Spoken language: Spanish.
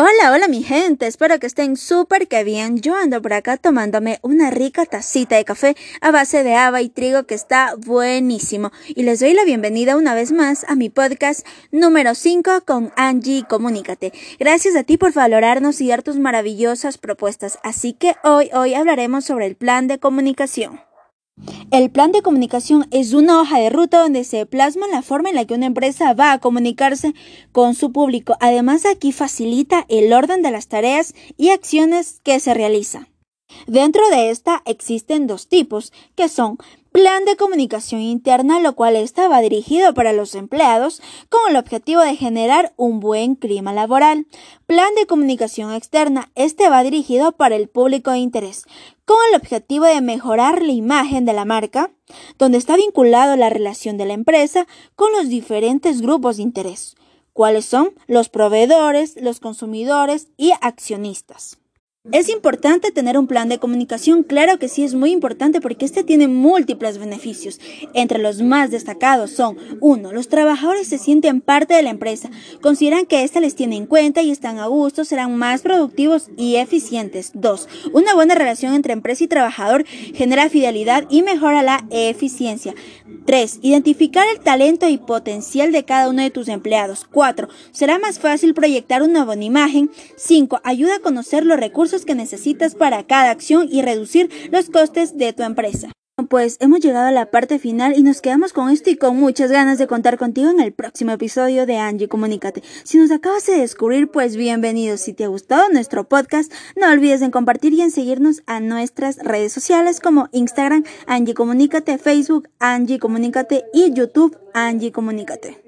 Hola, hola mi gente, espero que estén súper que bien. Yo ando por acá tomándome una rica tacita de café a base de haba y trigo que está buenísimo. Y les doy la bienvenida una vez más a mi podcast número 5 con Angie Comunícate. Gracias a ti por valorarnos y dar tus maravillosas propuestas. Así que hoy, hoy hablaremos sobre el plan de comunicación. El plan de comunicación es una hoja de ruta donde se plasma la forma en la que una empresa va a comunicarse con su público. Además, aquí facilita el orden de las tareas y acciones que se realizan. Dentro de esta existen dos tipos, que son plan de comunicación interna, lo cual estaba dirigido para los empleados con el objetivo de generar un buen clima laboral. Plan de comunicación externa, este va dirigido para el público de interés, con el objetivo de mejorar la imagen de la marca, donde está vinculado la relación de la empresa con los diferentes grupos de interés, cuáles son los proveedores, los consumidores y accionistas. Es importante tener un plan de comunicación, claro que sí es muy importante porque este tiene múltiples beneficios. Entre los más destacados son 1. Los trabajadores se sienten parte de la empresa, consideran que ésta les tiene en cuenta y están a gusto, serán más productivos y eficientes. 2. Una buena relación entre empresa y trabajador genera fidelidad y mejora la eficiencia. 3. Identificar el talento y potencial de cada uno de tus empleados. 4. Será más fácil proyectar una buena imagen. 5. Ayuda a conocer los que necesitas para cada acción y reducir los costes de tu empresa. Pues hemos llegado a la parte final y nos quedamos con esto y con muchas ganas de contar contigo en el próximo episodio de Angie Comunícate. Si nos acabas de descubrir, pues bienvenido. Si te ha gustado nuestro podcast, no olvides en compartir y en seguirnos a nuestras redes sociales como Instagram Angie Comunícate, Facebook Angie Comunícate y YouTube Angie Comunícate.